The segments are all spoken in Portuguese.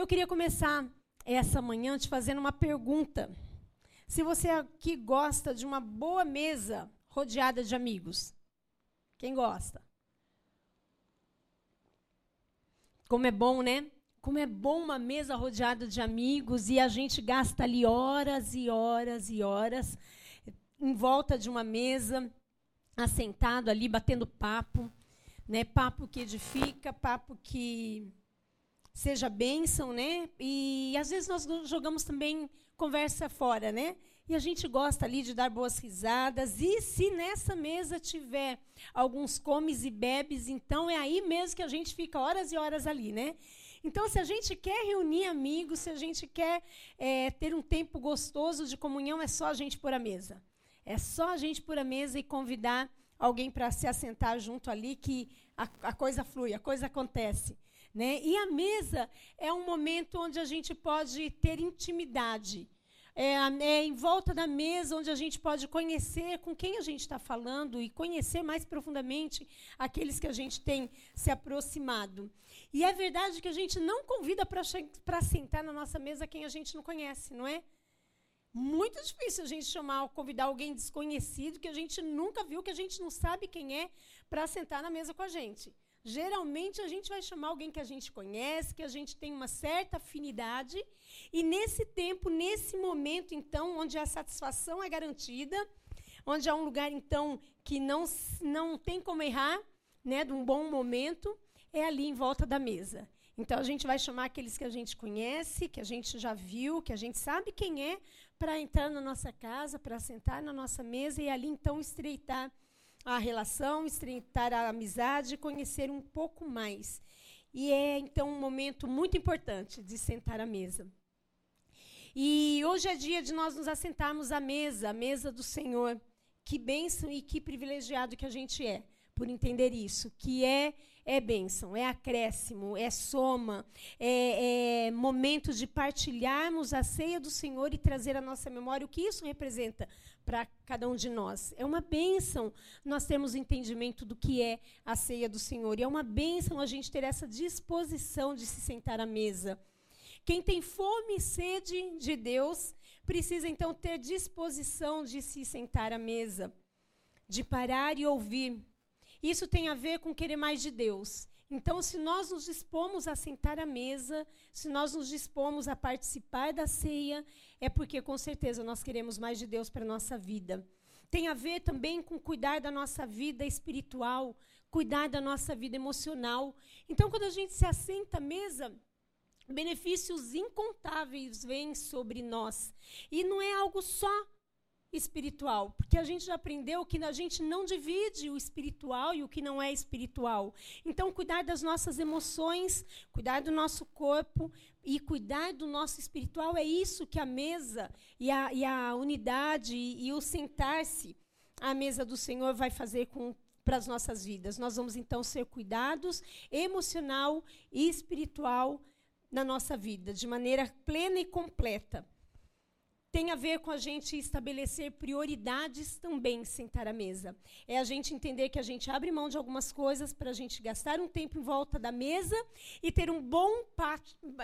Eu queria começar essa manhã te fazendo uma pergunta. Se você aqui gosta de uma boa mesa rodeada de amigos, quem gosta? Como é bom, né? Como é bom uma mesa rodeada de amigos e a gente gasta ali horas e horas e horas em volta de uma mesa, assentado ali, batendo papo, né? Papo que edifica, papo que seja bênção, né? E às vezes nós jogamos também conversa fora, né? E a gente gosta ali de dar boas risadas. E se nessa mesa tiver alguns comes e bebes, então é aí mesmo que a gente fica horas e horas ali, né? Então, se a gente quer reunir amigos, se a gente quer é, ter um tempo gostoso de comunhão, é só a gente pôr a mesa. É só a gente pôr a mesa e convidar alguém para se assentar junto ali, que a, a coisa flui, a coisa acontece. Né? E a mesa é um momento onde a gente pode ter intimidade. É, é, em volta da mesa onde a gente pode conhecer com quem a gente está falando e conhecer mais profundamente aqueles que a gente tem se aproximado. E é verdade que a gente não convida para sentar na nossa mesa quem a gente não conhece, não é? Muito difícil a gente chamar, convidar alguém desconhecido que a gente nunca viu, que a gente não sabe quem é, para sentar na mesa com a gente. Geralmente a gente vai chamar alguém que a gente conhece, que a gente tem uma certa afinidade, e nesse tempo, nesse momento, então, onde a satisfação é garantida, onde há um lugar, então, que não, não tem como errar, né, de um bom momento, é ali em volta da mesa. Então a gente vai chamar aqueles que a gente conhece, que a gente já viu, que a gente sabe quem é, para entrar na nossa casa, para sentar na nossa mesa e ali então estreitar a relação, estreitar a amizade, conhecer um pouco mais. E é então um momento muito importante de sentar à mesa. E hoje é dia de nós nos assentarmos à mesa, à mesa do Senhor. Que bênção e que privilegiado que a gente é por entender isso, que é é bênção, é acréscimo, é soma, é, é momento de partilharmos a ceia do Senhor e trazer à nossa memória o que isso representa para cada um de nós. É uma bênção nós termos entendimento do que é a ceia do Senhor. E é uma bênção a gente ter essa disposição de se sentar à mesa. Quem tem fome e sede de Deus precisa então ter disposição de se sentar à mesa, de parar e ouvir isso tem a ver com querer mais de Deus. Então, se nós nos dispomos a sentar à mesa, se nós nos dispomos a participar da ceia, é porque com certeza nós queremos mais de Deus para a nossa vida. Tem a ver também com cuidar da nossa vida espiritual, cuidar da nossa vida emocional. Então, quando a gente se assenta à mesa, benefícios incontáveis vêm sobre nós. E não é algo só espiritual, porque a gente já aprendeu que a gente não divide o espiritual e o que não é espiritual. Então, cuidar das nossas emoções, cuidar do nosso corpo e cuidar do nosso espiritual é isso que a mesa e a, e a unidade e, o sentar-se à mesa do Senhor vai fazer com para as nossas vidas. Nós vamos então ser cuidados emocional e espiritual na nossa vida, de maneira plena e completa tem a ver com a gente estabelecer prioridades também sentar à mesa. É a gente entender que a gente abre mão de algumas coisas para a gente gastar um tempo em volta da mesa e ter um bom,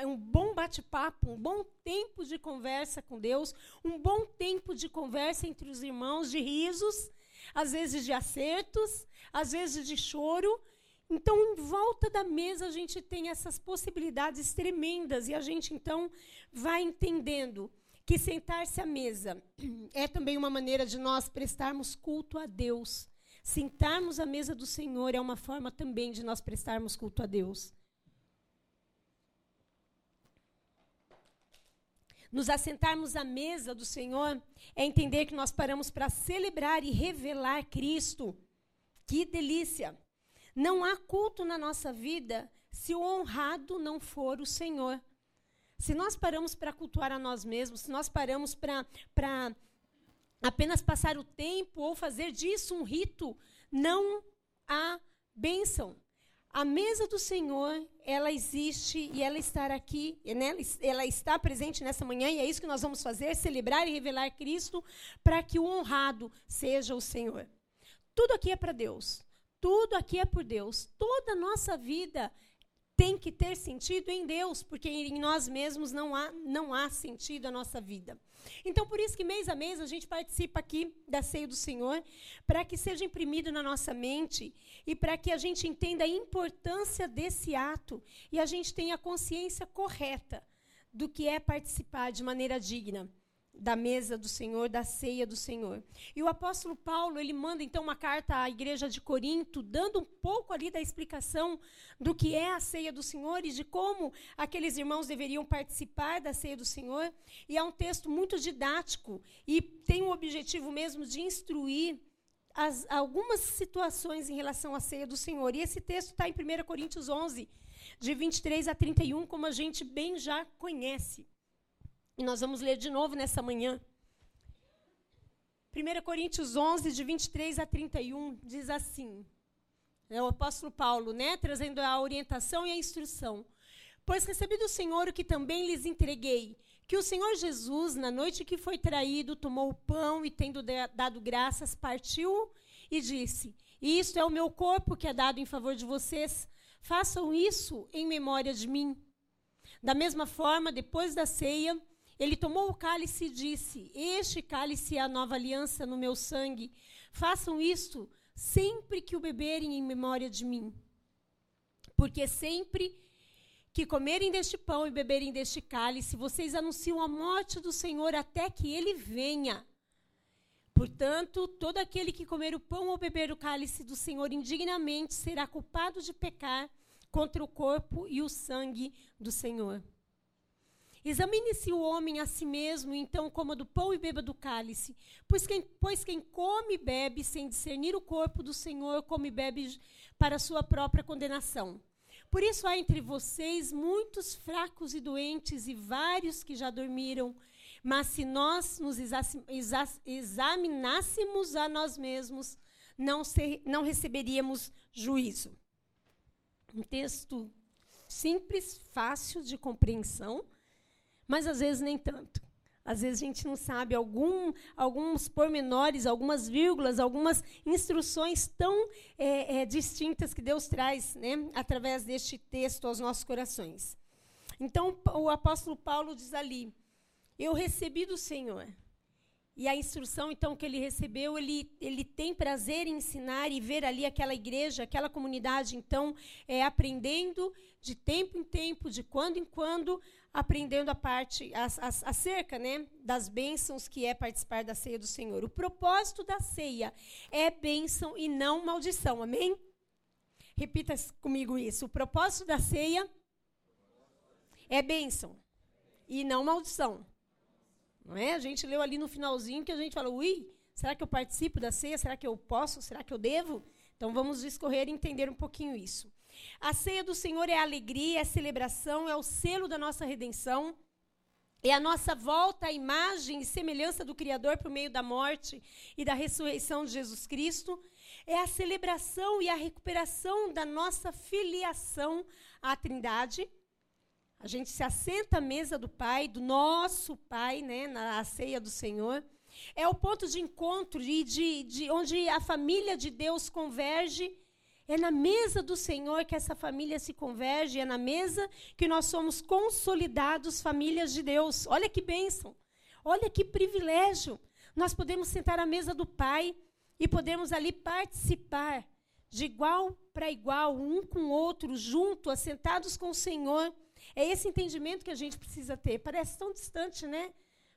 um bom bate-papo, um bom tempo de conversa com Deus, um bom tempo de conversa entre os irmãos, de risos, às vezes de acertos, às vezes de choro. Então, em volta da mesa, a gente tem essas possibilidades tremendas e a gente, então, vai entendendo que sentar-se à mesa é também uma maneira de nós prestarmos culto a Deus. Sentarmos à mesa do Senhor é uma forma também de nós prestarmos culto a Deus. Nos assentarmos à mesa do Senhor é entender que nós paramos para celebrar e revelar Cristo. Que delícia! Não há culto na nossa vida se o honrado não for o Senhor. Se nós paramos para cultuar a nós mesmos, se nós paramos para apenas passar o tempo ou fazer disso um rito, não há bênção. A mesa do Senhor, ela existe e ela está aqui, né? ela está presente nessa manhã e é isso que nós vamos fazer, celebrar e revelar Cristo para que o honrado seja o Senhor. Tudo aqui é para Deus. Tudo aqui é por Deus. Toda a nossa vida tem que ter sentido em Deus, porque em nós mesmos não há, não há sentido a nossa vida. Então, por isso que mês a mês a gente participa aqui da ceia do Senhor, para que seja imprimido na nossa mente e para que a gente entenda a importância desse ato e a gente tenha a consciência correta do que é participar de maneira digna da mesa do Senhor, da ceia do Senhor. E o apóstolo Paulo, ele manda então uma carta à igreja de Corinto, dando um pouco ali da explicação do que é a ceia do Senhor e de como aqueles irmãos deveriam participar da ceia do Senhor. E é um texto muito didático e tem o objetivo mesmo de instruir as, algumas situações em relação à ceia do Senhor. E esse texto está em 1 Coríntios 11, de 23 a 31, como a gente bem já conhece. E nós vamos ler de novo nessa manhã. 1 Coríntios 11, de 23 a 31, diz assim: é o apóstolo Paulo, né, trazendo a orientação e a instrução. Pois recebi do Senhor o que também lhes entreguei, que o Senhor Jesus, na noite que foi traído, tomou o pão e, tendo dado graças, partiu e disse: Isto é o meu corpo que é dado em favor de vocês. Façam isso em memória de mim. Da mesma forma, depois da ceia, ele tomou o cálice e disse: Este cálice é a nova aliança no meu sangue. Façam isto sempre que o beberem em memória de mim. Porque sempre que comerem deste pão e beberem deste cálice, vocês anunciam a morte do Senhor até que ele venha. Portanto, todo aquele que comer o pão ou beber o cálice do Senhor indignamente será culpado de pecar contra o corpo e o sangue do Senhor. Examine-se o homem a si mesmo, então coma do pão e beba do cálice. Pois quem, pois quem come e bebe sem discernir o corpo do Senhor, come e bebe para sua própria condenação. Por isso há entre vocês muitos fracos e doentes e vários que já dormiram. Mas se nós nos examinássemos a nós mesmos, não, ser, não receberíamos juízo. Um texto simples, fácil de compreensão mas às vezes nem tanto. Às vezes a gente não sabe algum, alguns pormenores, algumas vírgulas, algumas instruções tão é, é, distintas que Deus traz né, através deste texto aos nossos corações. Então, o apóstolo Paulo diz ali: Eu recebi do Senhor. E a instrução, então, que ele recebeu, ele, ele tem prazer em ensinar e ver ali aquela igreja, aquela comunidade, então, é, aprendendo de tempo em tempo, de quando em quando, aprendendo a parte acerca né, das bênçãos que é participar da ceia do Senhor. O propósito da ceia é bênção e não maldição. Amém? Repita comigo isso. O propósito da ceia é bênção e não maldição. Não é? A gente leu ali no finalzinho que a gente falou: ui, será que eu participo da ceia? Será que eu posso? Será que eu devo? Então vamos discorrer e entender um pouquinho isso. A ceia do Senhor é a alegria, é a celebração, é o selo da nossa redenção. É a nossa volta à imagem e semelhança do Criador por meio da morte e da ressurreição de Jesus Cristo. É a celebração e a recuperação da nossa filiação à Trindade. A gente se assenta à mesa do Pai, do nosso Pai, né, na ceia do Senhor. É o ponto de encontro e de, de onde a família de Deus converge é na mesa do Senhor que essa família se converge, é na mesa que nós somos consolidados famílias de Deus. Olha que bênção, olha que privilégio. Nós podemos sentar à mesa do Pai e podemos ali participar de igual para igual, um com o outro, junto, assentados com o Senhor. É esse entendimento que a gente precisa ter. Parece tão distante, né?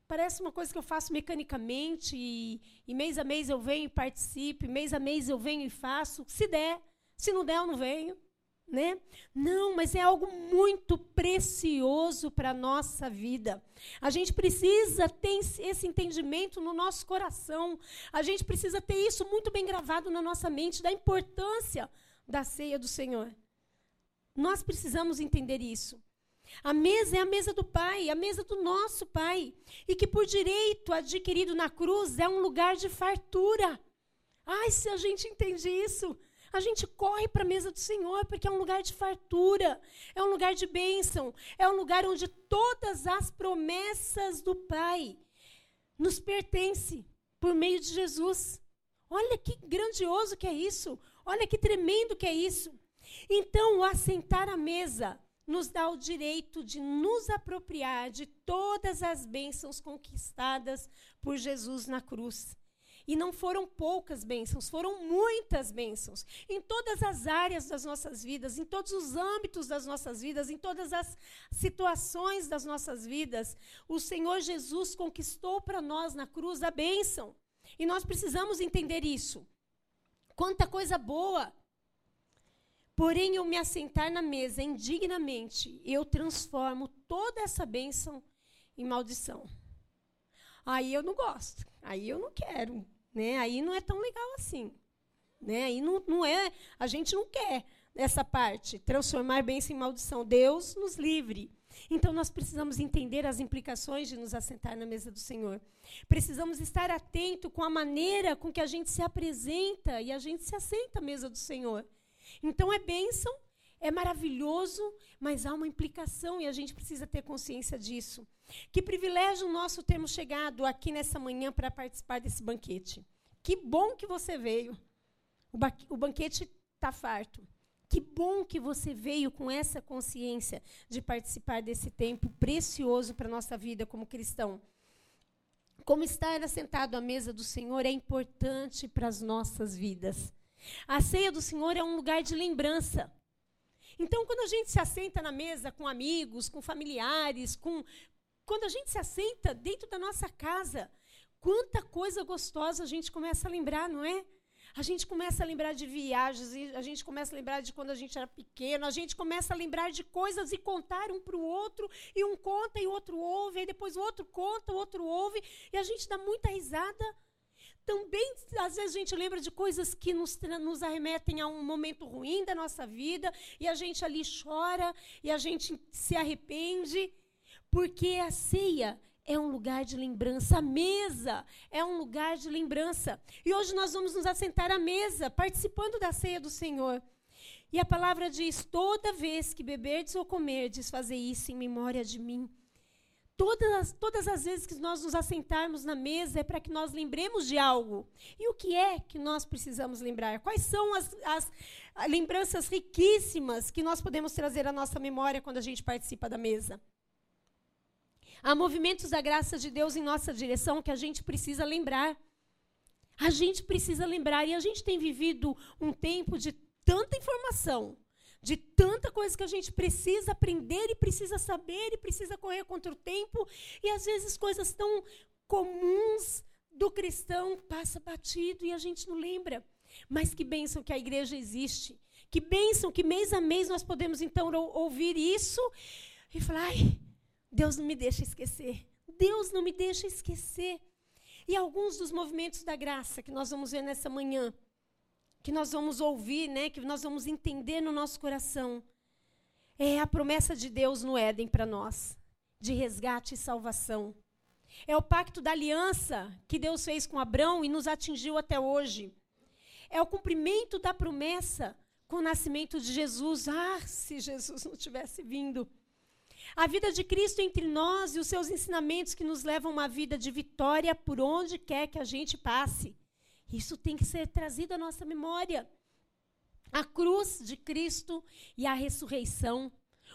Parece uma coisa que eu faço mecanicamente e, e mês a mês eu venho e participo, mês a mês eu venho e faço. Se der, se não der, eu não venho. Né? Não, mas é algo muito precioso para a nossa vida. A gente precisa ter esse entendimento no nosso coração. A gente precisa ter isso muito bem gravado na nossa mente, da importância da ceia do Senhor. Nós precisamos entender isso. A mesa é a mesa do Pai, a mesa do nosso Pai. E que por direito adquirido na cruz é um lugar de fartura. Ai, se a gente entende isso, a gente corre para a mesa do Senhor, porque é um lugar de fartura, é um lugar de bênção, é um lugar onde todas as promessas do Pai nos pertencem por meio de Jesus. Olha que grandioso que é isso, olha que tremendo que é isso. Então, o assentar à mesa nos dá o direito de nos apropriar de todas as bênçãos conquistadas por Jesus na cruz. E não foram poucas bênçãos, foram muitas bênçãos. Em todas as áreas das nossas vidas, em todos os âmbitos das nossas vidas, em todas as situações das nossas vidas, o Senhor Jesus conquistou para nós na cruz a bênção. E nós precisamos entender isso. Quanta coisa boa! Porém, eu me assentar na mesa indignamente, eu transformo toda essa bênção em maldição. Aí eu não gosto, aí eu não quero né? Aí não é tão legal assim, né? Aí não, não é, a gente não quer essa parte, transformar bênção em maldição. Deus nos livre. Então nós precisamos entender as implicações de nos assentar na mesa do Senhor. Precisamos estar atento com a maneira com que a gente se apresenta e a gente se assenta à mesa do Senhor. Então é bênção, é maravilhoso, mas há uma implicação e a gente precisa ter consciência disso. Que privilégio nosso termos chegado aqui nessa manhã para participar desse banquete. Que bom que você veio. O, ba o banquete está farto. Que bom que você veio com essa consciência de participar desse tempo precioso para a nossa vida como cristão. Como estar assentado à mesa do Senhor é importante para as nossas vidas. A ceia do Senhor é um lugar de lembrança. Então, quando a gente se assenta na mesa com amigos, com familiares, com, quando a gente se assenta dentro da nossa casa, quanta coisa gostosa a gente começa a lembrar, não é? A gente começa a lembrar de viagens, a gente começa a lembrar de quando a gente era pequeno, a gente começa a lembrar de coisas e contar um para o outro, e um conta e o outro ouve, e depois o outro conta, o outro ouve, e a gente dá muita risada. Também, às vezes, a gente lembra de coisas que nos, nos arremetem a um momento ruim da nossa vida, e a gente ali chora, e a gente se arrepende. Porque a ceia é um lugar de lembrança, a mesa é um lugar de lembrança. E hoje nós vamos nos assentar à mesa, participando da ceia do Senhor. E a palavra diz: toda vez que beberdes ou comerdes, fazer isso em memória de mim. Todas as, todas as vezes que nós nos assentarmos na mesa é para que nós lembremos de algo. E o que é que nós precisamos lembrar? Quais são as, as lembranças riquíssimas que nós podemos trazer à nossa memória quando a gente participa da mesa? Há movimentos da graça de Deus em nossa direção que a gente precisa lembrar. A gente precisa lembrar. E a gente tem vivido um tempo de tanta informação, de tanta coisa que a gente precisa aprender e precisa saber e precisa correr contra o tempo. E às vezes coisas tão comuns do cristão passa batido e a gente não lembra. Mas que bênção que a igreja existe. Que bênção que mês a mês nós podemos então ouvir isso e falar, ai, Deus não me deixa esquecer. Deus não me deixa esquecer. E alguns dos movimentos da graça que nós vamos ver nessa manhã, que nós vamos ouvir, né, que nós vamos entender no nosso coração, é a promessa de Deus no Éden para nós, de resgate e salvação. É o pacto da aliança que Deus fez com Abraão e nos atingiu até hoje. É o cumprimento da promessa com o nascimento de Jesus. Ah, se Jesus não tivesse vindo. A vida de Cristo entre nós e os seus ensinamentos que nos levam a uma vida de vitória por onde quer que a gente passe. Isso tem que ser trazido à nossa memória. A cruz de Cristo e a ressurreição,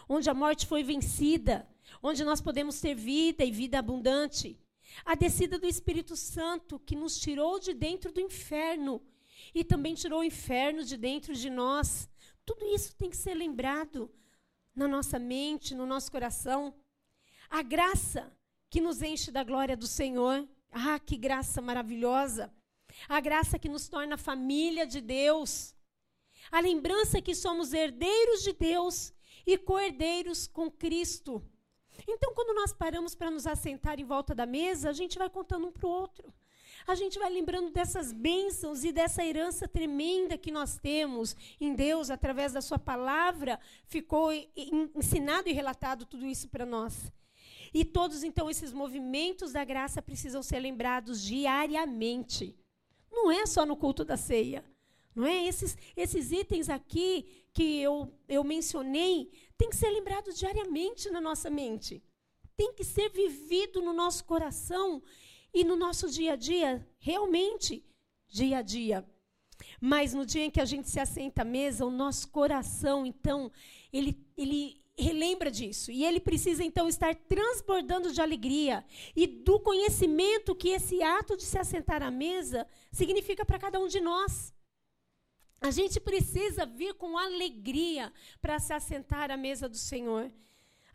onde a morte foi vencida, onde nós podemos ter vida e vida abundante. A descida do Espírito Santo, que nos tirou de dentro do inferno e também tirou o inferno de dentro de nós. Tudo isso tem que ser lembrado na nossa mente, no nosso coração. A graça que nos enche da glória do Senhor. Ah, que graça maravilhosa! A graça que nos torna família de Deus. A lembrança que somos herdeiros de Deus e cordeiros com Cristo. Então, quando nós paramos para nos assentar em volta da mesa, a gente vai contando um para o outro a gente vai lembrando dessas bênçãos e dessa herança tremenda que nós temos em Deus, através da Sua palavra, ficou ensinado e relatado tudo isso para nós. E todos, então, esses movimentos da graça precisam ser lembrados diariamente. Não é só no culto da ceia. Não é? Esses, esses itens aqui que eu, eu mencionei tem que ser lembrado diariamente na nossa mente. Tem que ser vivido no nosso coração e no nosso dia a dia, realmente, dia a dia. Mas no dia em que a gente se assenta à mesa, o nosso coração, então, ele, ele relembra disso. E ele precisa, então, estar transbordando de alegria e do conhecimento que esse ato de se assentar à mesa significa para cada um de nós. A gente precisa vir com alegria para se assentar à mesa do Senhor.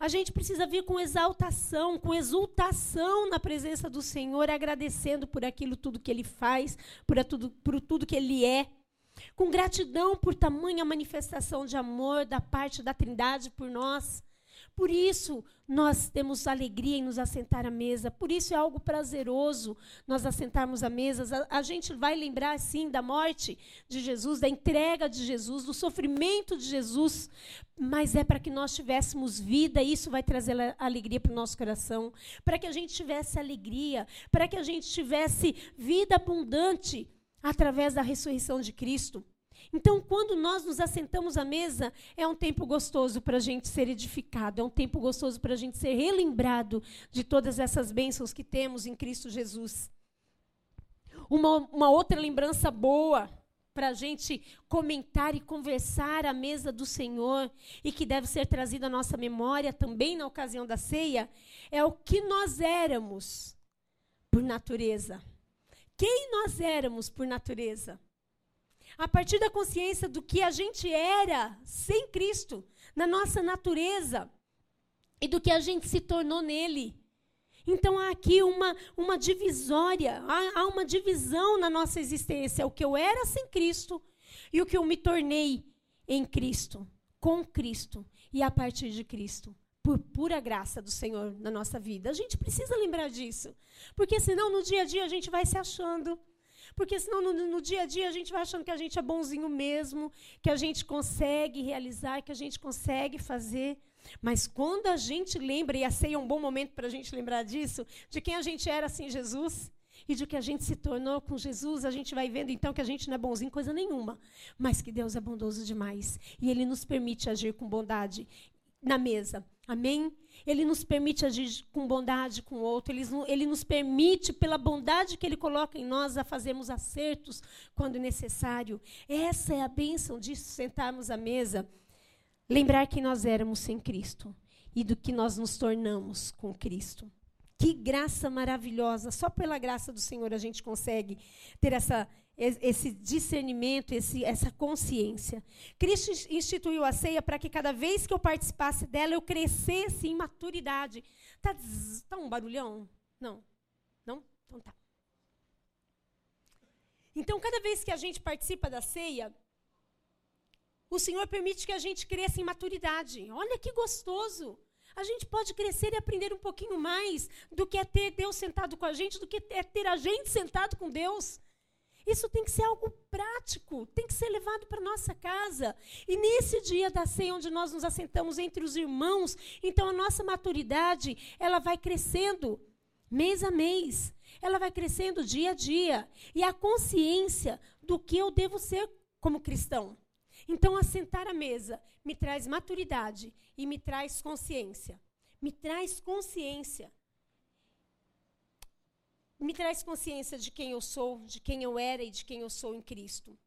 A gente precisa vir com exaltação, com exultação na presença do Senhor, agradecendo por aquilo tudo que Ele faz, por tudo, por tudo que Ele é. Com gratidão por tamanha manifestação de amor da parte da Trindade por nós. Por isso, nós temos alegria em nos assentar à mesa. Por isso é algo prazeroso nós assentarmos à mesa. A, a, gente vai lembrar, sim, da morte de Jesus, da entrega de Jesus, do sofrimento de Jesus. Mas é para que nós tivéssemos vida, e isso vai trazer alegria para o nosso coração. Para que a gente tivesse alegria, para que a gente tivesse vida abundante através da ressurreição de Cristo. Então, quando nós nos assentamos à mesa, é um tempo gostoso para a gente ser edificado, é um tempo gostoso para a gente ser relembrado de todas essas bênçãos que temos em Cristo Jesus. Uma, uma outra lembrança boa para a gente comentar e conversar à mesa do Senhor e que deve ser trazida à nossa memória também na ocasião da ceia é o que nós éramos por natureza. Quem nós éramos por natureza? A partir da consciência do que a gente era sem Cristo, na nossa natureza, e do que a gente se tornou nele. Então há aqui uma, uma divisória, há, há uma divisão na nossa existência: o que eu era sem Cristo e o que eu me tornei em Cristo, com Cristo e a partir de Cristo por pura graça do Senhor na nossa vida. A gente precisa lembrar disso, porque senão no dia a dia a gente vai se achando, porque senão no, no, dia a dia a gente vai achando que a gente é bonzinho mesmo, que a gente consegue realizar, que a gente consegue fazer. Mas quando a gente lembra, e a ceia é um bom momento para a gente lembrar disso, de quem a gente era sem Jesus e de que a gente se tornou com Jesus, a gente vai vendo então que a gente não é bonzinho coisa nenhuma, mas que Deus é bondoso demais e Ele nos permite agir com bondade na mesa. Amém? Ele nos permite agir com bondade com o outro, ele, ele nos permite, pela bondade que ele coloca em nós, a fazermos acertos quando necessário. Essa é a bênção de sentarmos à mesa. Lembrar que nós éramos sem Cristo e do que nós nos tornamos com Cristo. Que graça maravilhosa! Só pela graça do Senhor a gente consegue ter essa, esse discernimento, esse, essa consciência. Cristo instituiu a ceia para que cada vez que eu participasse dela, eu crescesse em maturidade. Tá, tá um barulhão? Não. Não? Então tá. Então, cada vez que a gente participa da ceia, o Senhor permite que a gente cresça em maturidade. Olha que gostoso! A gente pode crescer e aprender um pouquinho mais do que é ter Deus sentado com a gente, do que é ter a gente sentado com Deus. Isso tem que ser algo prático, tem que ser levado para nossa casa. E nesse dia da ceia, onde nós nos assentamos entre os irmãos, então a nossa maturidade, ela vai crescendo mês a mês. Ela vai crescendo dia a dia. E a consciência do que eu devo ser como cristão. Então, assentar à mesa me traz maturidade e me traz consciência. Me traz consciência. Me traz consciência de quem eu sou, de quem eu era e de quem eu sou em Cristo.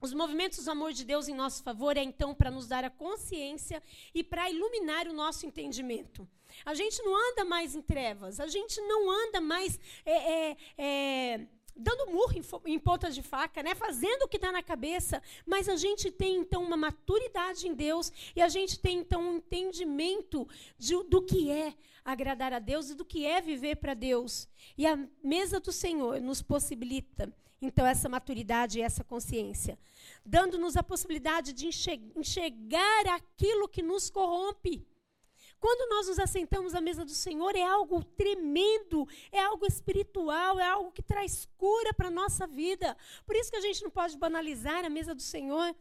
Os movimentos do amor de Deus em nosso favor é então para nos dar a consciência e para iluminar o nosso entendimento. A gente não anda mais em trevas, a gente não anda mais é, é, é, dando murro em, em pontas de faca, né? fazendo o que dá na cabeça, mas a gente tem então uma maturidade em Deus e a gente tem então um entendimento de, do que é agradar a Deus e do que é viver para Deus. E a mesa do Senhor nos possibilita então essa maturidade e essa consciência, dando-nos a possibilidade de enxergar aquilo que nos corrompe. Quando nós nos assentamos à mesa do Senhor, é algo tremendo, é algo espiritual, é algo que traz cura para a nossa vida. Por isso que a gente não pode banalizar a mesa do Senhor.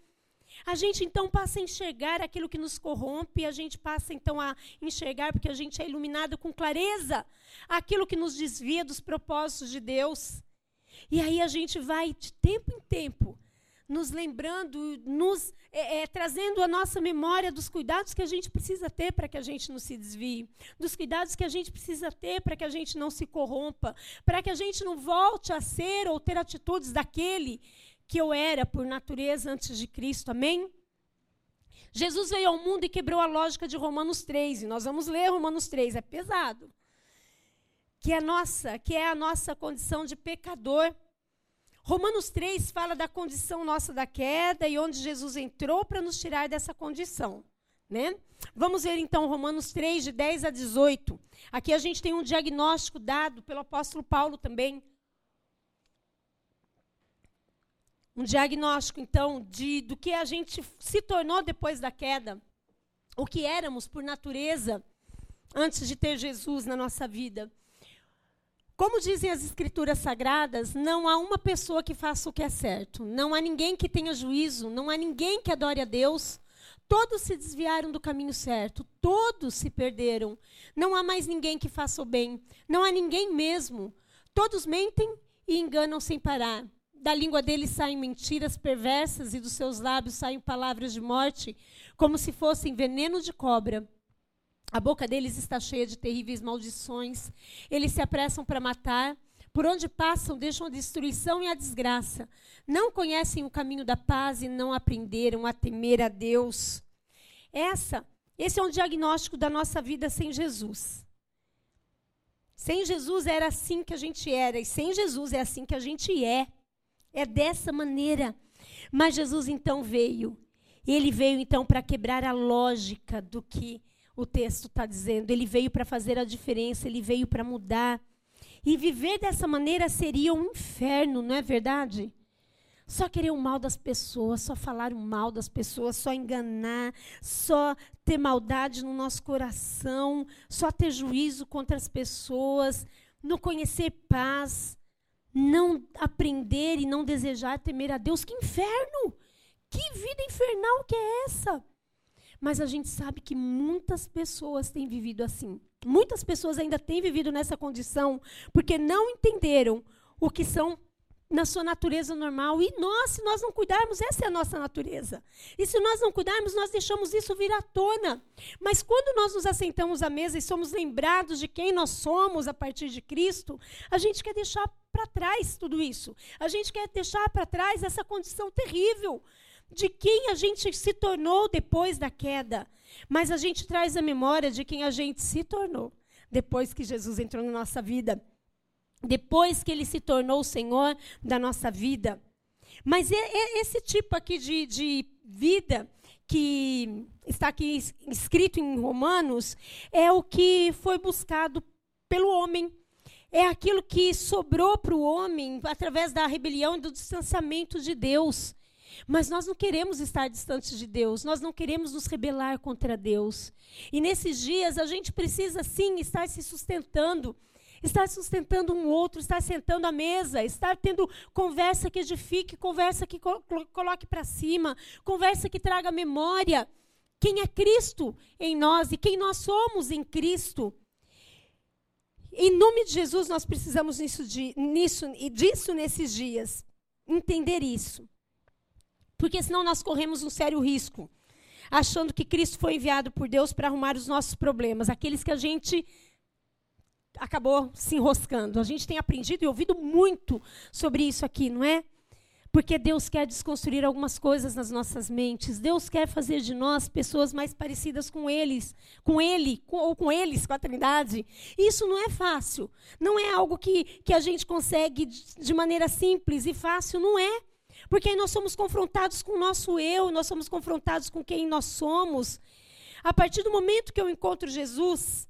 A gente então passa a enxergar aquilo que nos corrompe, a gente passa então a enxergar, porque a gente é iluminado com clareza, aquilo que nos desvia dos propósitos de Deus. E aí a gente vai, de tempo em tempo, nos lembrando, nos é, é, trazendo a nossa memória dos cuidados que a gente precisa ter para que a gente não se desvie, dos cuidados que a gente precisa ter para que a gente não se corrompa, para que a gente não volte a ser ou ter atitudes daquele que eu era por natureza antes de Cristo, amém? Jesus veio ao mundo e quebrou a lógica de Romanos 3, e nós vamos ler Romanos 3, é pesado. Que é nossa, que é a nossa condição de pecador. Romanos 3 fala da condição nossa da queda e onde Jesus entrou para nos tirar dessa condição. Né? Vamos ver então Romanos 3, de 10 a 18. Aqui a gente tem um diagnóstico dado pelo apóstolo Paulo também. Um diagnóstico, então, de, do que a gente se tornou depois da queda. O que éramos por natureza antes de ter Jesus na nossa vida. Como dizem as escrituras sagradas, não há uma pessoa que faça o que é certo. Não há ninguém que tenha juízo. Não há ninguém que adore a Deus. Todos se desviaram do caminho certo. Todos se perderam. Não há mais ninguém que faça o bem. Não há ninguém mesmo. Todos mentem e enganam sem parar. Da língua deles saem mentiras perversas e dos seus lábios saem palavras de morte, como se fossem veneno de cobra. A boca deles está cheia de terríveis maldições. Eles se apressam para matar. Por onde passam, deixam a destruição e a desgraça. Não conhecem o caminho da paz e não aprenderam a temer a Deus. Essa, esse é um diagnóstico da nossa vida sem Jesus. Sem Jesus era assim que a gente era, e sem Jesus é assim que a gente é. É dessa maneira. Mas Jesus então veio. Ele veio então para quebrar a lógica do que o texto está dizendo. Ele veio para fazer a diferença, ele veio para mudar. E viver dessa maneira seria um inferno, não é verdade? Só querer o mal das pessoas, só falar o mal das pessoas, só enganar, só ter maldade no nosso coração, só ter juízo contra as pessoas, não conhecer paz, não aprender e não desejar temer a Deus. Que inferno! Que vida infernal que é essa? Mas a gente sabe que muitas pessoas têm vivido assim. Muitas pessoas ainda têm vivido nessa condição porque não entenderam o que são na sua natureza normal. E nós, se nós não cuidarmos, essa é a nossa natureza. E se nós não cuidarmos, nós deixamos isso vir à tona. Mas quando nós nos assentamos à mesa e somos lembrados de quem nós somos a partir de Cristo, a gente quer deixar para trás tudo isso. A gente quer deixar para trás essa condição terrível de quem a gente se tornou depois da queda, mas a gente traz a memória de quem a gente se tornou depois que Jesus entrou na nossa vida, depois que ele se tornou o Senhor da nossa vida. Mas é, é esse tipo aqui de, de vida que está aqui escrito em Romanos é o que foi buscado pelo homem. É aquilo que sobrou para o homem através da rebelião e do distanciamento de Deus. Mas nós não queremos estar distantes de Deus, nós não queremos nos rebelar contra Deus. E nesses dias a gente precisa sim estar se sustentando, estar sustentando um outro, estar sentando à mesa, estar tendo conversa que edifique, conversa que coloque para cima, conversa que traga memória. Quem é Cristo em nós e quem nós somos em Cristo. Em nome de Jesus, nós precisamos nisso, nisso e disso nesses dias. Entender isso. Porque senão nós corremos um sério risco, achando que Cristo foi enviado por Deus para arrumar os nossos problemas, aqueles que a gente acabou se enroscando. A gente tem aprendido e ouvido muito sobre isso aqui, não é? Porque Deus quer desconstruir algumas coisas nas nossas mentes. Deus quer fazer de nós pessoas mais parecidas com eles, com Ele, com, ou com eles, com a Trindade. Isso não é fácil. Não é algo que, que a gente consegue de maneira simples e fácil, não é. Porque aí nós somos confrontados com o nosso eu, nós somos confrontados com quem nós somos. A partir do momento que eu encontro Jesus,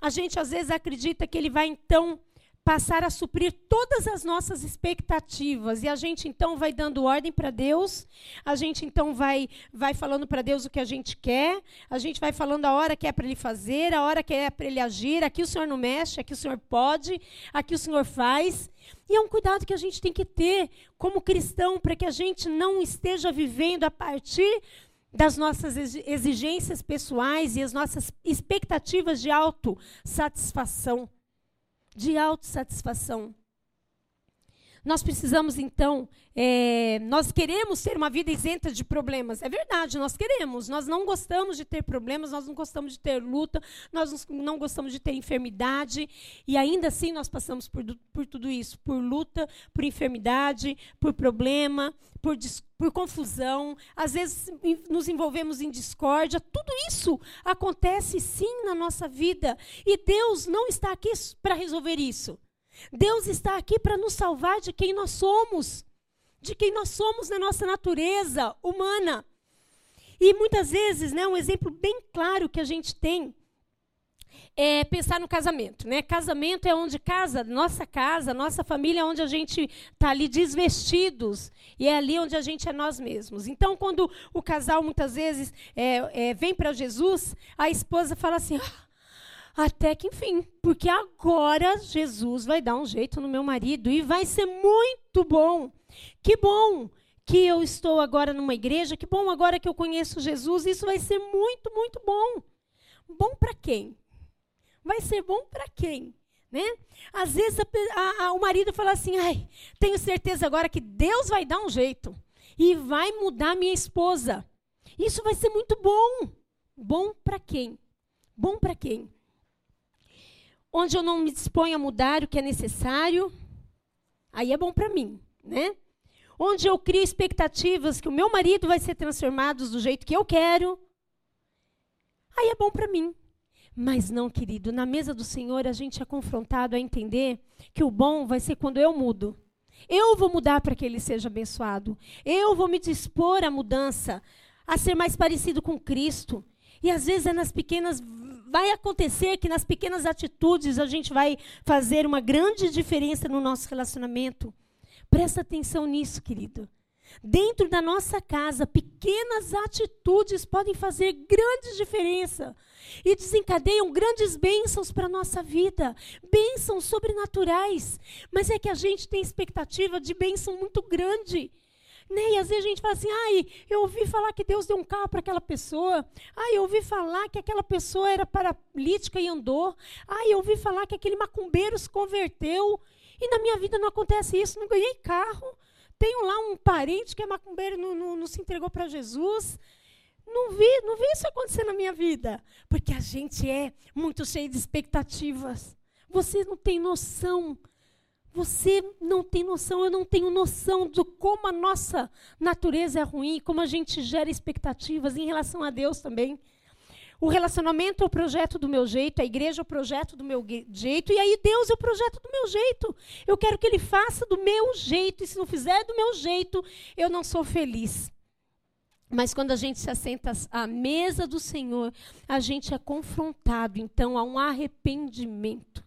a gente às vezes acredita que ele vai então passar a suprir todas as nossas expectativas e a gente então vai dando ordem para Deus, a gente então vai vai falando para Deus o que a gente quer, a gente vai falando a hora que é para ele fazer, a hora que é para ele agir, aqui o Senhor não mexe, aqui o Senhor pode, aqui o Senhor faz. E é um cuidado que a gente tem que ter como cristão para que a gente não esteja vivendo a partir das nossas exigências pessoais e as nossas expectativas de autossatisfação. De autossatisfação. Nós precisamos, então, é, nós queremos ter uma vida isenta de problemas. É verdade, nós queremos. Nós não gostamos de ter problemas, nós não gostamos de ter luta, nós não gostamos de ter enfermidade. E ainda assim nós passamos por, por tudo isso: por luta, por enfermidade, por problema, por, por confusão. Às vezes nos envolvemos em discórdia. Tudo isso acontece sim na nossa vida. E Deus não está aqui para resolver isso. Deus está aqui para nos salvar de quem nós somos, de quem nós somos na nossa natureza humana. E muitas vezes, né, um exemplo bem claro que a gente tem é pensar no casamento, né? Casamento é onde casa, nossa casa, nossa família, é onde a gente está ali desvestidos e é ali onde a gente é nós mesmos. Então, quando o casal muitas vezes é, é, vem para Jesus, a esposa fala assim: ah, até que enfim, porque agora Jesus vai dar um jeito no meu marido e vai ser muito bom. Que bom que eu estou agora numa igreja, que bom agora que eu conheço Jesus, isso vai ser muito, muito bom. Bom para quem? Vai ser bom para quem? Né? Às vezes a, a, o marido fala assim: ai, tenho certeza agora que Deus vai dar um jeito e vai mudar minha esposa. Isso vai ser muito bom. Bom para quem? Bom para quem? Onde eu não me disponho a mudar o que é necessário, aí é bom para mim, né? Onde eu crio expectativas que o meu marido vai ser transformado do jeito que eu quero, aí é bom para mim. Mas não, querido, na mesa do Senhor a gente é confrontado a entender que o bom vai ser quando eu mudo. Eu vou mudar para que ele seja abençoado. Eu vou me dispor à mudança, a ser mais parecido com Cristo. E às vezes é nas pequenas vai acontecer que nas pequenas atitudes a gente vai fazer uma grande diferença no nosso relacionamento. Presta atenção nisso, querido. Dentro da nossa casa, pequenas atitudes podem fazer grande diferença e desencadeiam grandes bênçãos para a nossa vida, bênçãos sobrenaturais. Mas é que a gente tem expectativa de bênção muito grande. Né? E às vezes a gente fala assim, ai, eu ouvi falar que Deus deu um carro para aquela pessoa. Ai, eu ouvi falar que aquela pessoa era paralítica e andou. Ai, eu ouvi falar que aquele macumbeiro se converteu. E na minha vida não acontece isso, não ganhei carro. Tenho lá um parente que é macumbeiro, não, não, não se entregou para Jesus. Não vi, não vi isso acontecer na minha vida. Porque a gente é muito cheio de expectativas. Você não tem noção você não tem noção, eu não tenho noção de como a nossa natureza é ruim, como a gente gera expectativas em relação a Deus também. O relacionamento é o projeto do meu jeito, a igreja é o projeto do meu jeito, e aí Deus é o projeto do meu jeito. Eu quero que Ele faça do meu jeito, e se não fizer do meu jeito, eu não sou feliz. Mas quando a gente se assenta à mesa do Senhor, a gente é confrontado, então, a um arrependimento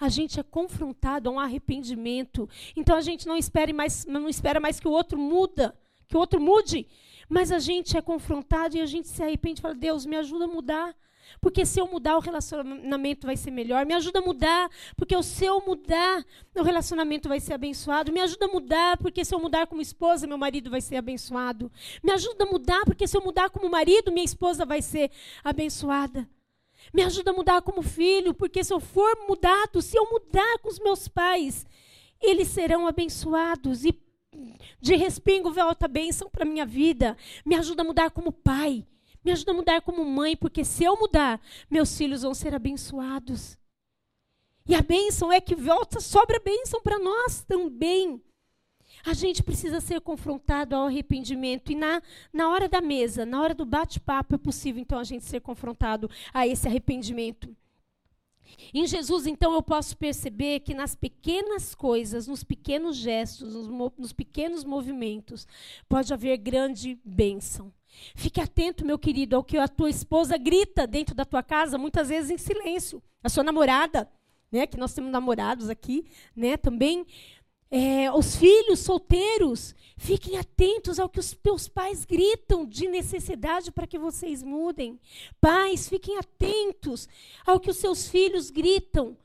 a gente é confrontado a um arrependimento. Então a gente não espera mais, não espera mais que o outro muda, que o outro mude, mas a gente é confrontado e a gente se arrepende e fala: "Deus, me ajuda a mudar". Porque se eu mudar, o relacionamento vai ser melhor. Me ajuda a mudar, porque se eu mudar, o relacionamento vai ser abençoado. Me ajuda a mudar, porque se eu mudar como esposa, meu marido vai ser abençoado. Me ajuda a mudar, porque se eu mudar como marido, minha esposa vai ser abençoada. Me ajuda a mudar como filho, porque se eu for mudado, se eu mudar com os meus pais, eles serão abençoados e de respingo volta a bênção para minha vida. Me ajuda a mudar como pai. Me ajuda a mudar como mãe, porque se eu mudar, meus filhos vão ser abençoados. E a bênção é que volta, sobra bênção para nós também. A gente precisa ser confrontado ao arrependimento. E na, na hora da mesa, na hora do bate-papo, é possível, então, a gente ser confrontado a esse arrependimento. Em Jesus, então, eu posso perceber que nas pequenas coisas, nos pequenos gestos, nos, nos pequenos movimentos, pode haver grande bênção. Fique atento, meu querido, ao que a tua esposa grita dentro da tua casa, muitas vezes em silêncio. A sua namorada, né, que nós temos namorados aqui, né, também é, os filhos solteiros, fiquem atentos ao que os teus pais gritam de necessidade para que vocês mudem. Pais, fiquem atentos ao que os seus filhos gritam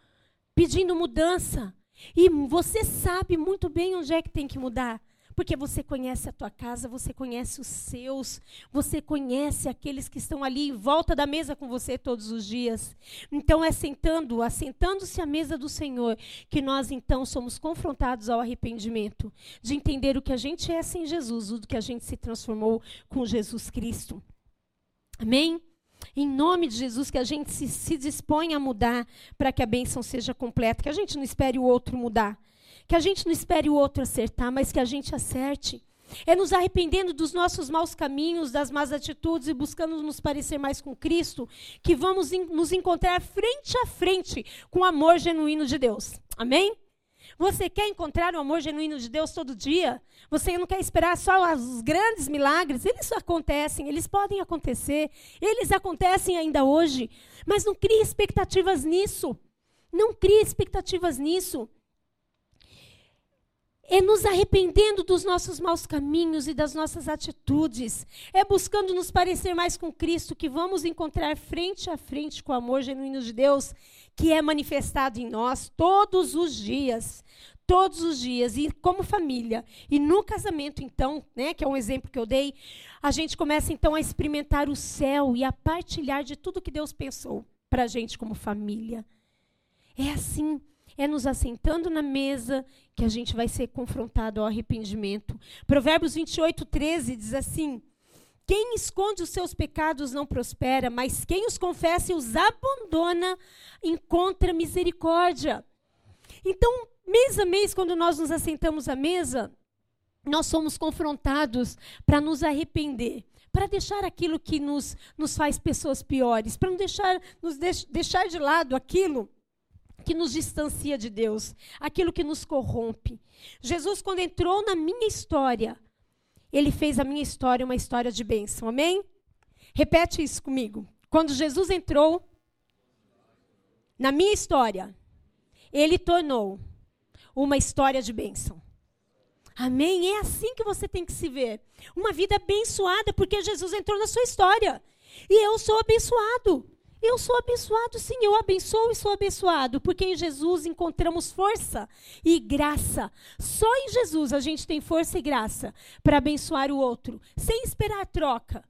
pedindo mudança. E você sabe muito bem onde é que tem que mudar. Porque você conhece a tua casa, você conhece os seus, você conhece aqueles que estão ali em volta da mesa com você todos os dias. Então é sentando, assentando-se à mesa do Senhor, que nós então somos confrontados ao arrependimento, de entender o que a gente é sem Jesus, o que a gente se transformou com Jesus Cristo. Amém? Em nome de Jesus, que a gente se, se dispõe a mudar para que a bênção seja completa, que a gente não espere o outro mudar, que a gente não espere o outro acertar, mas que a gente acerte. É nos arrependendo dos nossos maus caminhos, das más atitudes e buscando nos parecer mais com Cristo, que vamos nos encontrar frente a frente com o amor genuíno de Deus. Amém? Você quer encontrar o amor genuíno de Deus todo dia? Você não quer esperar só os grandes milagres? Eles acontecem, eles podem acontecer, eles acontecem ainda hoje. Mas não crie expectativas nisso. Não crie expectativas nisso. É nos arrependendo dos nossos maus caminhos e das nossas atitudes. É buscando nos parecer mais com Cristo que vamos encontrar frente a frente com o amor genuíno de Deus que é manifestado em nós todos os dias. Todos os dias, e como família. E no casamento, então, né, que é um exemplo que eu dei, a gente começa então a experimentar o céu e a partilhar de tudo que Deus pensou para a gente como família. É assim, é nos assentando na mesa que a gente vai ser confrontado ao arrependimento. Provérbios 28, 13 diz assim: quem esconde os seus pecados não prospera, mas quem os confessa e os abandona encontra misericórdia. Então, mês a mês, quando nós nos assentamos à mesa, nós somos confrontados para nos arrepender, para deixar aquilo que nos, nos faz pessoas piores, para não deixar, nos deix, deixar de lado aquilo que nos distancia de Deus, aquilo que nos corrompe. Jesus, quando entrou na minha história, ele fez a minha história uma história de bênção. Amém? Repete isso comigo. Quando Jesus entrou na minha história, ele tornou uma história de bênção. Amém? É assim que você tem que se ver. Uma vida abençoada, porque Jesus entrou na sua história. E eu sou abençoado. Eu sou abençoado, sim, eu abençoo e sou abençoado, porque em Jesus encontramos força e graça. Só em Jesus a gente tem força e graça para abençoar o outro, sem esperar troca.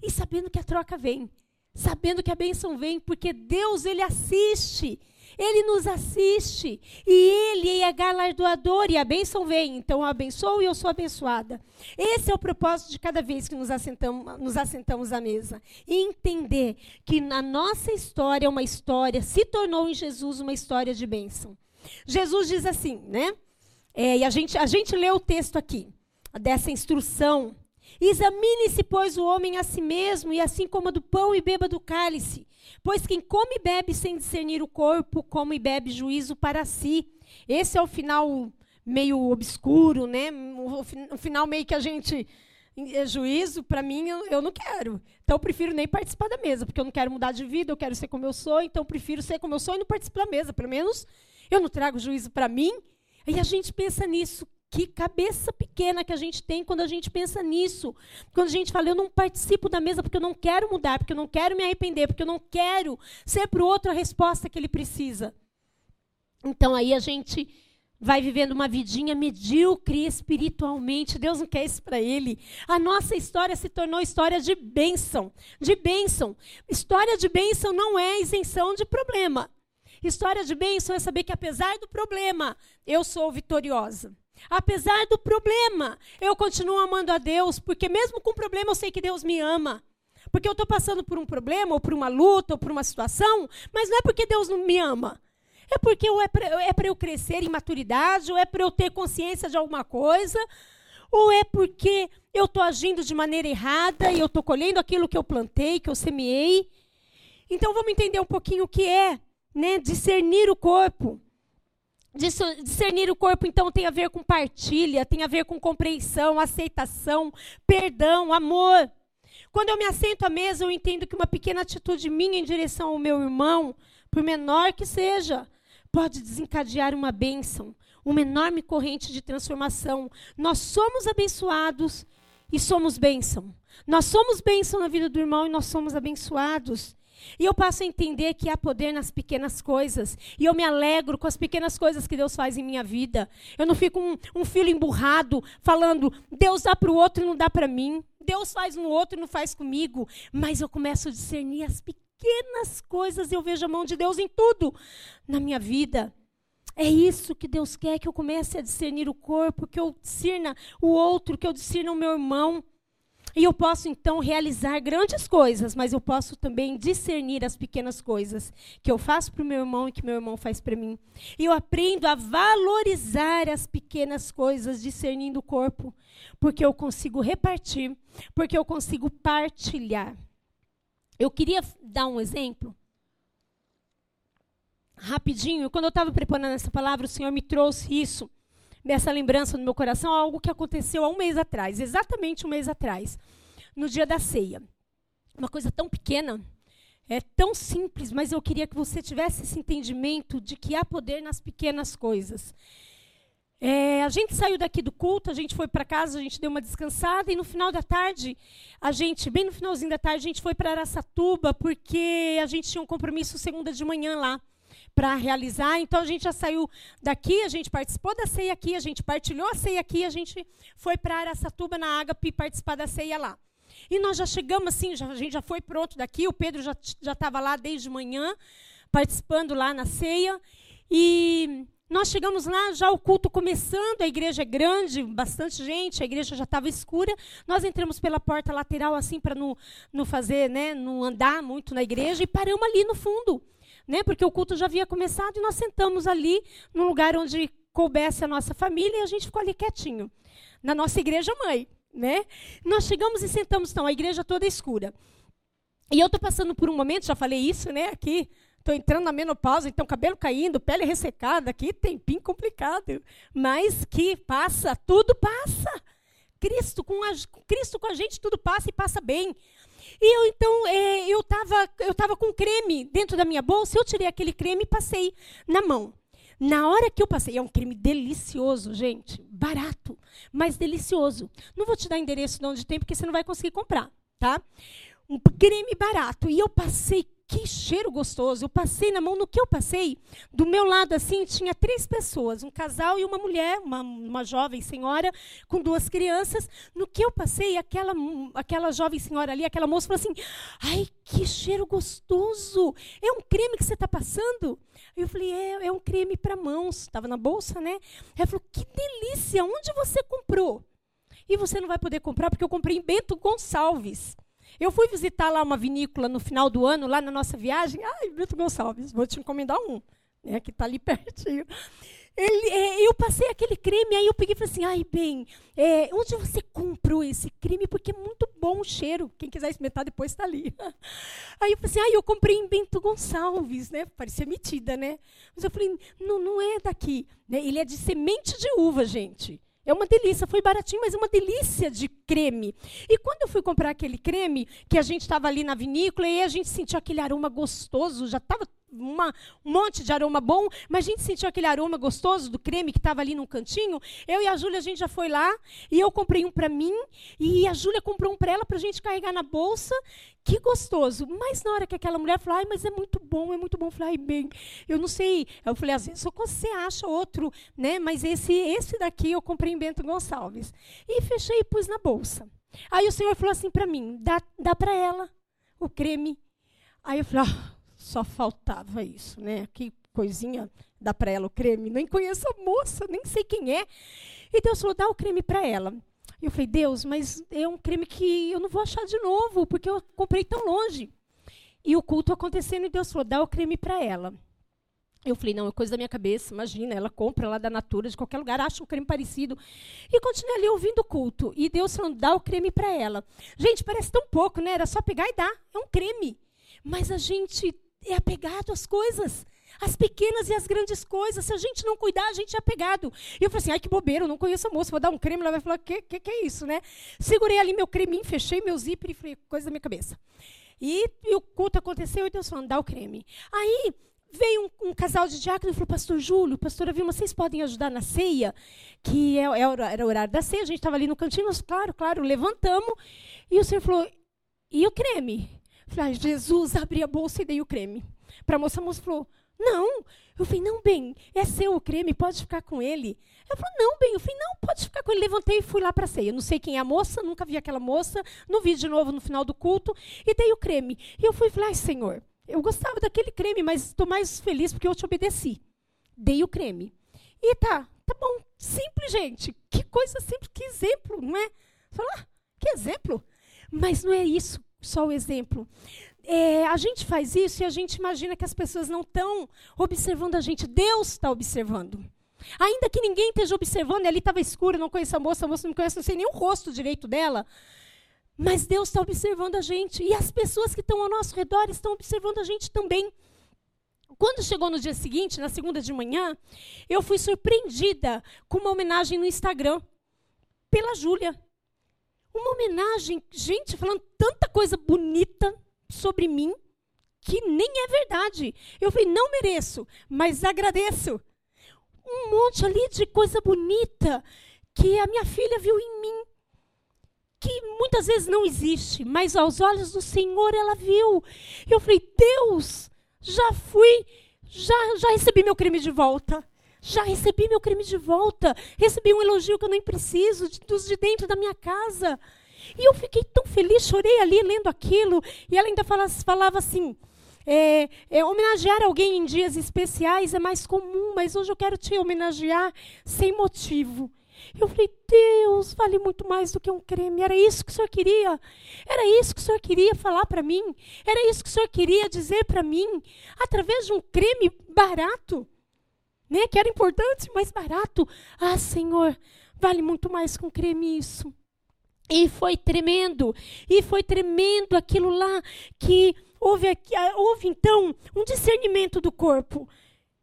E sabendo que a troca vem, sabendo que a bênção vem, porque Deus ele assiste ele nos assiste e Ele é galardoador e a bênção vem. Então eu abençoo e eu sou abençoada. Esse é o propósito de cada vez que nos assentamos, nos assentamos à mesa. Entender que na nossa história, uma história se tornou em Jesus uma história de bênção. Jesus diz assim, né? É, e a gente, a gente lê o texto aqui, dessa instrução. Examine-se, pois, o homem a si mesmo, e assim coma do pão e beba do cálice. Pois quem come e bebe sem discernir o corpo, come e bebe juízo para si. Esse é o final meio obscuro, né? O, final meio que a gente é juízo, para mim, eu, eu, não quero. Então, eu prefiro nem participar da mesa, porque eu não quero mudar de vida, eu quero ser como eu sou, então eu prefiro ser como eu sou e não participar da mesa. Pelo menos eu não trago juízo para mim. E a gente pensa nisso. Que cabeça pequena que a gente tem quando a gente pensa nisso. Quando a gente fala, eu não participo da mesa porque eu não quero mudar, porque eu não quero me arrepender, porque eu não quero ser para o outro a resposta que ele precisa. Então aí a gente vai vivendo uma vidinha medíocre espiritualmente. Deus não quer isso para ele. A nossa história se tornou história de bênção, de bênção. História de bênção não é isenção de problema. História de bênção é saber que apesar do problema, eu sou vitoriosa. Apesar do problema, eu continuo amando a Deus, porque mesmo com problema eu sei que Deus me ama. Porque eu estou passando por um problema, ou por uma luta, ou por uma situação, mas não é porque Deus não me ama. É porque é para é eu crescer em maturidade, ou é para eu ter consciência de alguma coisa, ou é porque eu estou agindo de maneira errada e eu estou colhendo aquilo que eu plantei, que eu semeei. Então vamos entender um pouquinho o que é né, discernir o corpo. Discernir o corpo, então, tem a ver com partilha, tem a ver com compreensão, aceitação, perdão, amor. Quando eu me assento à mesa, eu entendo que uma pequena atitude minha em direção ao meu irmão, por menor que seja, pode desencadear uma bênção, uma enorme corrente de transformação. Nós somos abençoados e somos bênção. Nós somos bênção na vida do irmão e nós somos abençoados. E eu passo a entender que há poder nas pequenas coisas. E eu me alegro com as pequenas coisas que Deus faz em minha vida. Eu não fico um, um filho emburrado falando, Deus dá para o outro e não dá para mim. Deus faz no outro e não faz comigo. Mas eu começo a discernir as pequenas coisas e eu vejo a mão de Deus em tudo na minha vida. É isso que Deus quer, que eu comece a discernir o corpo, que eu discerna o outro, que eu discerna o meu irmão. E eu posso então realizar grandes coisas, mas eu posso também discernir as pequenas coisas que eu faço para o meu irmão e que meu irmão faz para mim. E eu aprendo a valorizar as pequenas coisas, discernindo o corpo, porque eu consigo repartir, porque eu consigo partilhar. Eu queria dar um exemplo rapidinho. Quando eu estava preparando essa palavra, o Senhor me trouxe isso dessa lembrança no meu coração algo que aconteceu há um mês atrás, exatamente um mês atrás, no dia da ceia. Uma coisa tão pequena, é tão simples, mas eu queria que você tivesse esse entendimento de que há poder nas pequenas coisas. É, a gente saiu daqui do culto, a gente foi para casa, a gente deu uma descansada e no final da tarde, a gente, bem no finalzinho da tarde, a gente foi para Araçatuba porque a gente tinha um compromisso segunda de manhã lá para realizar. Então a gente já saiu daqui, a gente participou da ceia aqui, a gente partilhou a ceia aqui, a gente foi para Araçatuba na Ágape participar da ceia lá. E nós já chegamos assim, já, a gente já foi pronto daqui, o Pedro já estava lá desde manhã, participando lá na ceia. E nós chegamos lá, já o culto começando, a igreja é grande, bastante gente, a igreja já estava escura. Nós entramos pela porta lateral, assim, para não, não fazer, né, não andar muito na igreja, e paramos ali no fundo né? Porque o culto já havia começado e nós sentamos ali no lugar onde coubesse a nossa família e a gente ficou ali quietinho, na nossa igreja mãe, né? Nós chegamos e sentamos, então, a igreja toda escura. E eu estou passando por um momento, já falei isso, né, aqui, estou entrando na menopausa, então cabelo caindo, pele ressecada, aqui tempinho complicado, mas que passa, tudo passa. Cristo com, a, Cristo com a gente tudo passa e passa bem. E eu então, é, eu estava eu tava com creme dentro da minha bolsa, eu tirei aquele creme e passei na mão. Na hora que eu passei, é um creme delicioso, gente, barato, mas delicioso. Não vou te dar endereço de onde tem, porque você não vai conseguir comprar, tá? Um creme barato. E eu passei que cheiro gostoso. Eu passei na mão, no que eu passei, do meu lado assim, tinha três pessoas, um casal e uma mulher, uma, uma jovem senhora com duas crianças. No que eu passei, aquela, aquela jovem senhora ali, aquela moça falou assim: ai, que cheiro gostoso! É um creme que você está passando? Eu falei, é, é um creme para mãos. Estava na bolsa, né? Ela falou, que delícia! Onde você comprou? E você não vai poder comprar porque eu comprei em Bento Gonçalves. Eu fui visitar lá uma vinícola no final do ano, lá na nossa viagem. Ai, Brito Gonçalves, vou te encomendar um, né, que está ali pertinho. Ele, é, eu passei aquele creme, aí eu peguei e falei assim, ai, bem, é, onde você comprou esse creme? Porque é muito bom o cheiro. Quem quiser experimentar depois está ali. Aí eu falei assim, ai, eu comprei em Bento Gonçalves, né? Parecia metida, né? Mas eu falei, não, não é daqui. Né? Ele é de semente de uva, gente. É uma delícia, foi baratinho, mas é uma delícia de creme. E quando eu fui comprar aquele creme, que a gente estava ali na vinícola, e a gente sentiu aquele aroma gostoso, já estava uma, um monte de aroma bom, mas a gente sentiu aquele aroma gostoso do creme que estava ali num cantinho. Eu e a Júlia, a gente já foi lá e eu comprei um para mim e a Júlia comprou um para ela para a gente carregar na bolsa. Que gostoso. Mas na hora que aquela mulher falou, ai, mas é muito bom, é muito bom. Eu falei, ai, bem, eu não sei. Eu falei, às vezes você acha outro, né? Mas esse, esse daqui eu comprei em Bento Gonçalves. E fechei e pus na bolsa. Aí o senhor falou assim para mim, dá, dá para ela o creme. Aí eu falei, ah, só faltava isso, né? Que coisinha, dá para ela o creme. Nem conheço a moça, nem sei quem é. E Deus falou, dá o creme para ela. E eu falei, Deus, mas é um creme que eu não vou achar de novo, porque eu comprei tão longe. E o culto acontecendo, e Deus falou, dá o creme para ela. Eu falei, não, é coisa da minha cabeça, imagina, ela compra lá da Natura, de qualquer lugar, acha um creme parecido. E continuei ali ouvindo o culto. E Deus falou, dá o creme para ela. Gente, parece tão pouco, né? Era só pegar e dar. É um creme. Mas a gente é apegado às coisas. As pequenas e as grandes coisas. Se a gente não cuidar, a gente é apegado. E eu falei assim, ai, que bobeira, eu não conheço a moça. Vou dar um creme, ela vai falar, que, que, que é isso, né? Segurei ali meu creminho, fechei meu zíper e falei, coisa da minha cabeça. E, e o culto aconteceu e Deus falando, dá o creme. Aí veio um, um, casal de diáconos e falou, pastor Júlio, pastora Vilma, vocês podem ajudar na ceia? Que é, é, era o horário da ceia, a gente estava ali no cantinho, nós, claro, claro, levantamos. E o senhor falou, e o creme? Falei, Jesus, abri a bolsa e dei o creme. Para a moça, a moça falou, não. Eu falei, não, bem, é seu o creme, pode ficar com ele. Ela falou, não, bem. Eu falei, não, pode ficar com ele. Levantei e fui lá para a ceia. Não sei quem é a moça, nunca vi aquela moça. Não vi de novo no final do culto. E dei o creme. E eu fui e falei, ai, Senhor, eu gostava daquele creme, mas estou mais feliz porque eu te obedeci. Dei o creme. E tá, tá bom. Simples, gente. Que coisa simples, que exemplo, não é? Falar, ah, que exemplo. Mas não é isso só o exemplo. É, a gente faz isso e a gente imagina que as pessoas não estão observando a gente. Deus está observando. Ainda que ninguém esteja observando, ali estava escuro, não conheço a moça, a moça não conhece, não sei nem o rosto direito dela. Mas Deus está observando a gente. E as pessoas que estão ao nosso redor estão observando a gente também. Quando chegou no dia seguinte, na segunda de manhã, eu fui surpreendida com uma homenagem no Instagram pela Júlia. Uma homenagem, gente, falando tanta coisa bonita sobre mim que nem é verdade. Eu falei, não mereço, mas agradeço. Um monte ali de coisa bonita que a minha filha viu em mim, que muitas vezes não existe, mas aos olhos do Senhor ela viu. Eu falei, Deus, já fui, já, já recebi meu crime de volta. Já recebi meu creme de volta. Recebi um elogio que eu nem preciso, de, dos de dentro da minha casa. E eu fiquei tão feliz, chorei ali lendo aquilo. E ela ainda fala, falava assim: é, é, homenagear alguém em dias especiais é mais comum, mas hoje eu quero te homenagear sem motivo. Eu falei, Deus, vale muito mais do que um creme. Era isso que o Senhor queria. Era isso que o Senhor queria falar para mim. Era isso que o Senhor queria dizer para mim. Através de um creme barato né? Que era importante, mas barato. Ah, Senhor, vale muito mais um creme isso. E foi tremendo, e foi tremendo aquilo lá que houve, aqui, ah, houve então um discernimento do corpo.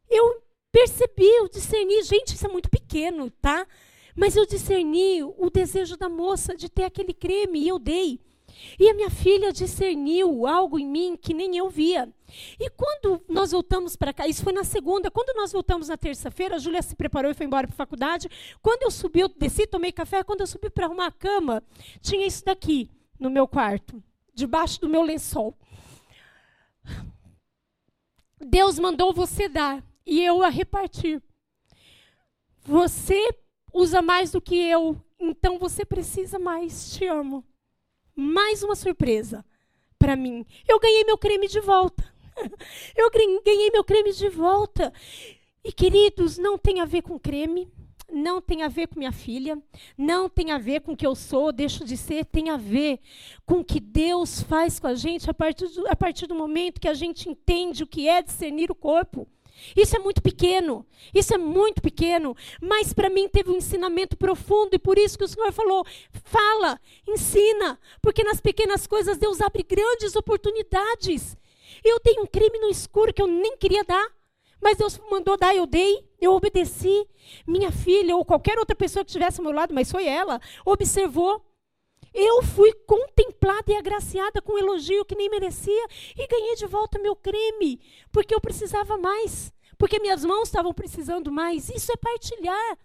Eu percebi, eu discerni, gente, isso é muito pequeno, tá? Mas eu discerni o desejo da moça de ter aquele creme e eu dei. E a minha filha discerniu algo em mim que nem eu via. E quando nós voltamos para cá, isso foi na segunda, quando nós voltamos na terça-feira, a Júlia se preparou e foi embora para a faculdade. Quando eu subi, eu desci, tomei café. Quando eu subi para arrumar a cama, tinha isso daqui no meu quarto, debaixo do meu lençol. Deus mandou você dar e eu a repartir. Você usa mais do que eu, então você precisa mais. Te amo mais uma surpresa para mim. Eu ganhei meu creme de volta. Eu ganhei meu creme de volta. E queridos, não tem a ver com creme, não tem a ver com minha filha, não tem a ver com o que eu sou, deixo de ser, tem a ver com o que Deus faz com a gente a partir do, a partir do momento que a gente entende o que é discernir o corpo. Isso é muito pequeno, isso é muito pequeno, mas para mim teve um ensinamento profundo e por isso que o Senhor falou: fala, ensina, porque nas pequenas coisas Deus abre grandes oportunidades. Eu tenho um crime no escuro que eu nem queria dar, mas Deus mandou dar, eu dei, eu obedeci. Minha filha ou qualquer outra pessoa que estivesse ao meu lado, mas foi ela, observou. Eu fui contemplada e agraciada com um elogio que nem merecia e ganhei de volta meu creme, porque eu precisava mais, porque minhas mãos estavam precisando mais. Isso é partilhar.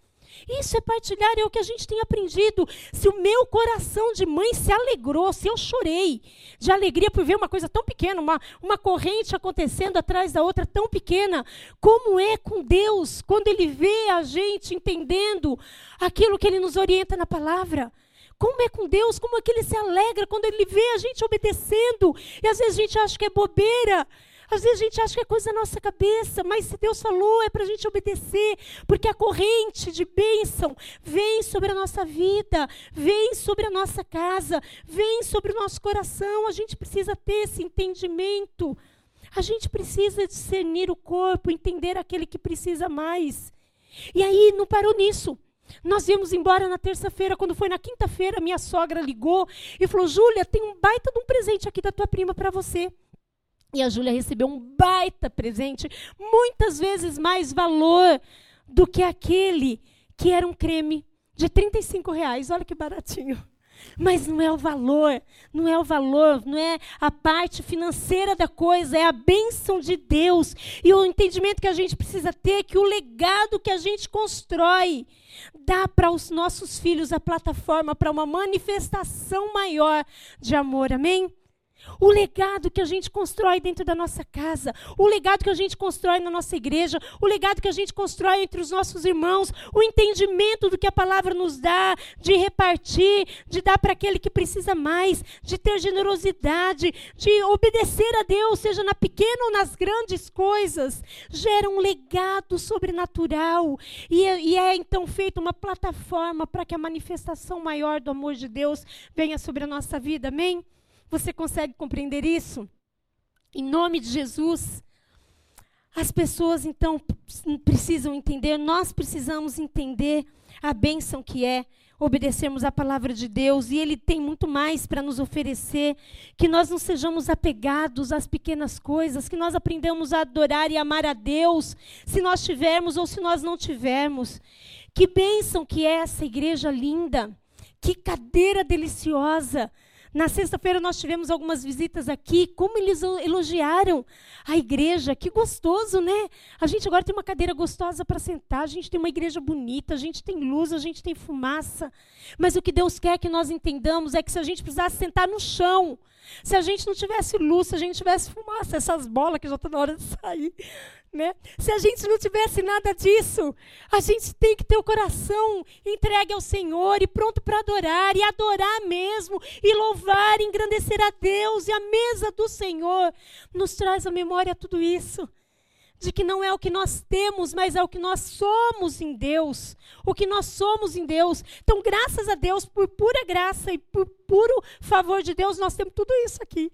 Isso é partilhar, é o que a gente tem aprendido. Se o meu coração de mãe se alegrou, se eu chorei de alegria por ver uma coisa tão pequena, uma, uma corrente acontecendo atrás da outra tão pequena, como é com Deus quando Ele vê a gente entendendo aquilo que Ele nos orienta na palavra? Como é com Deus? Como é que Ele se alegra quando Ele vê a gente obedecendo? E às vezes a gente acha que é bobeira. Às vezes a gente acha que é coisa da nossa cabeça, mas se Deus falou é para a gente obedecer, porque a corrente de bênção vem sobre a nossa vida, vem sobre a nossa casa, vem sobre o nosso coração. A gente precisa ter esse entendimento. A gente precisa discernir o corpo, entender aquele que precisa mais. E aí não parou nisso. Nós íamos embora na terça-feira, quando foi na quinta-feira, minha sogra ligou e falou: Júlia, tem um baita de um presente aqui da tua prima para você. E a Júlia recebeu um baita presente, muitas vezes mais valor do que aquele que era um creme de 35 reais. Olha que baratinho. Mas não é o valor, não é o valor, não é a parte financeira da coisa, é a bênção de Deus. E o entendimento que a gente precisa ter que o legado que a gente constrói dá para os nossos filhos a plataforma para uma manifestação maior de amor. Amém? O legado que a gente constrói dentro da nossa casa, o legado que a gente constrói na nossa igreja, o legado que a gente constrói entre os nossos irmãos, o entendimento do que a palavra nos dá, de repartir, de dar para aquele que precisa mais, de ter generosidade, de obedecer a Deus, seja na pequena ou nas grandes coisas, gera um legado sobrenatural e é, e é então feita uma plataforma para que a manifestação maior do amor de Deus venha sobre a nossa vida, amém? Você consegue compreender isso? Em nome de Jesus. As pessoas então precisam entender, nós precisamos entender a bênção que é obedecermos a palavra de Deus e Ele tem muito mais para nos oferecer. Que nós não sejamos apegados às pequenas coisas, que nós aprendamos a adorar e amar a Deus, se nós tivermos ou se nós não tivermos. Que bênção que é essa igreja linda, que cadeira deliciosa. Na sexta-feira nós tivemos algumas visitas aqui, como eles elogiaram a igreja, que gostoso, né? A gente agora tem uma cadeira gostosa para sentar, a gente tem uma igreja bonita, a gente tem luz, a gente tem fumaça. Mas o que Deus quer que nós entendamos é que se a gente precisasse sentar no chão, se a gente não tivesse luz, se a gente tivesse fumaça, essas bolas que já estão na hora de sair, né? Se a gente não tivesse nada disso, a gente tem que ter o coração entregue ao Senhor e pronto para adorar, e adorar mesmo, e louvar, e engrandecer a Deus, e a mesa do Senhor nos traz à memória tudo isso. De que não é o que nós temos, mas é o que nós somos em Deus. O que nós somos em Deus. Então, graças a Deus, por pura graça e por puro favor de Deus, nós temos tudo isso aqui.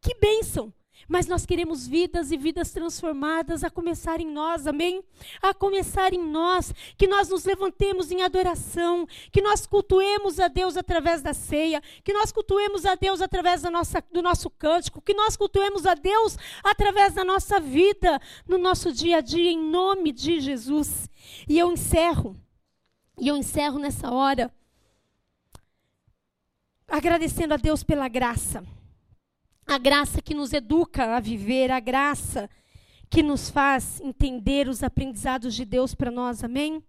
Que bênção! Mas nós queremos vidas e vidas transformadas a começar em nós, amém? A começar em nós, que nós nos levantemos em adoração, que nós cultuemos a Deus através da ceia, que nós cultuemos a Deus através nossa, do nosso cântico, que nós cultuemos a Deus através da nossa vida, no nosso dia a dia, em nome de Jesus. E eu encerro, e eu encerro nessa hora, agradecendo a Deus pela graça a graça que nos educa a viver, a graça que nos faz entender os aprendizados de Deus para nós, amém?